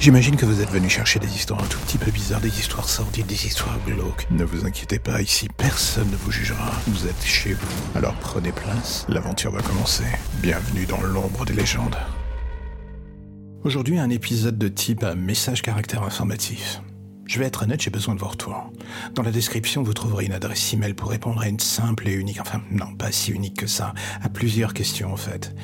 J'imagine que vous êtes venu chercher des histoires un tout petit peu bizarres, des histoires sordides, des histoires glauques. Ne vous inquiétez pas, ici personne ne vous jugera. Vous êtes chez vous. Alors prenez place, l'aventure va commencer. Bienvenue dans l'ombre des légendes. Aujourd'hui, un épisode de type message caractère informatif. Je vais être honnête, j'ai besoin de vos retours. Dans la description, vous trouverez une adresse email pour répondre à une simple et unique, enfin non, pas si unique que ça, à plusieurs questions en fait.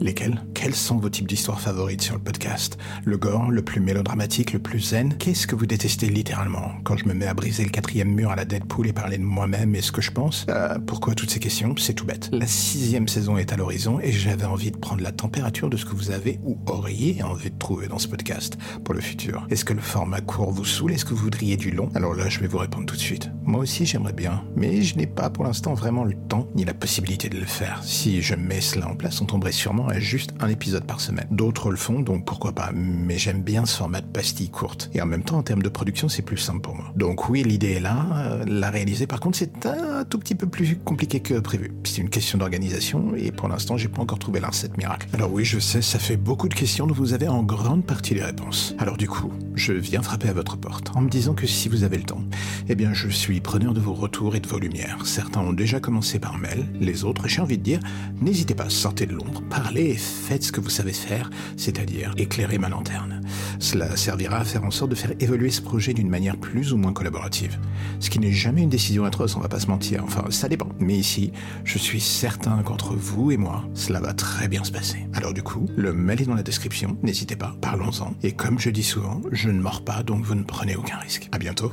Lesquelles Quels sont vos types d'histoires favorites sur le podcast Le gore, le plus mélodramatique, le plus zen Qu'est-ce que vous détestez littéralement Quand je me mets à briser le quatrième mur à la Deadpool et parler de moi-même et ce que je pense euh, Pourquoi toutes ces questions? C'est tout bête. La sixième saison est à l'horizon et j'avais envie de prendre la température de ce que vous avez ou auriez envie de trouver dans ce podcast pour le futur. Est-ce que le format court vous saoule? Est-ce que vous voudriez du long? Alors là, je vais vous répondre tout de suite. Moi aussi, j'aimerais bien, mais je n'ai pas pour l'instant vraiment le temps ni la possibilité de le faire. Si je mets cela en place, on tomberait sûrement à juste un épisode par semaine. D'autres le font, donc pourquoi pas. Mais j'aime bien ce format de pastille courte. Et en même temps, en termes de production, c'est plus simple pour moi. Donc oui, l'idée est là. Euh, la réaliser, par contre, c'est un tout petit peu plus compliqué que prévu. C'est une question d'organisation et pour l'instant, j'ai pas encore trouvé la recette miracle. Alors oui, je sais, ça fait beaucoup de questions dont vous avez en grande partie les réponses. Alors du coup, je viens frapper à votre porte en me disant que si vous avez le temps, eh bien je suis preneur de vos retours et de vos lumières. Certains ont déjà commencé par mail, les autres, j'ai envie de dire, n'hésitez pas, sortez de l'ombre, parlez et faites ce que vous savez faire, c'est-à-dire éclairer ma lanterne. Cela servira à faire en sorte de faire évoluer ce projet d'une manière plus ou moins collaborative. Ce qui n'est jamais une décision atroce, on va pas se mentir, enfin ça dépend. Mais ici, je suis certain qu'entre vous et moi, cela va très bien se passer. Alors du coup, le mail est dans la description, n'hésitez pas, parlons-en. Et comme je dis souvent, je ne mords pas, donc vous ne prenez aucun risque. À bientôt.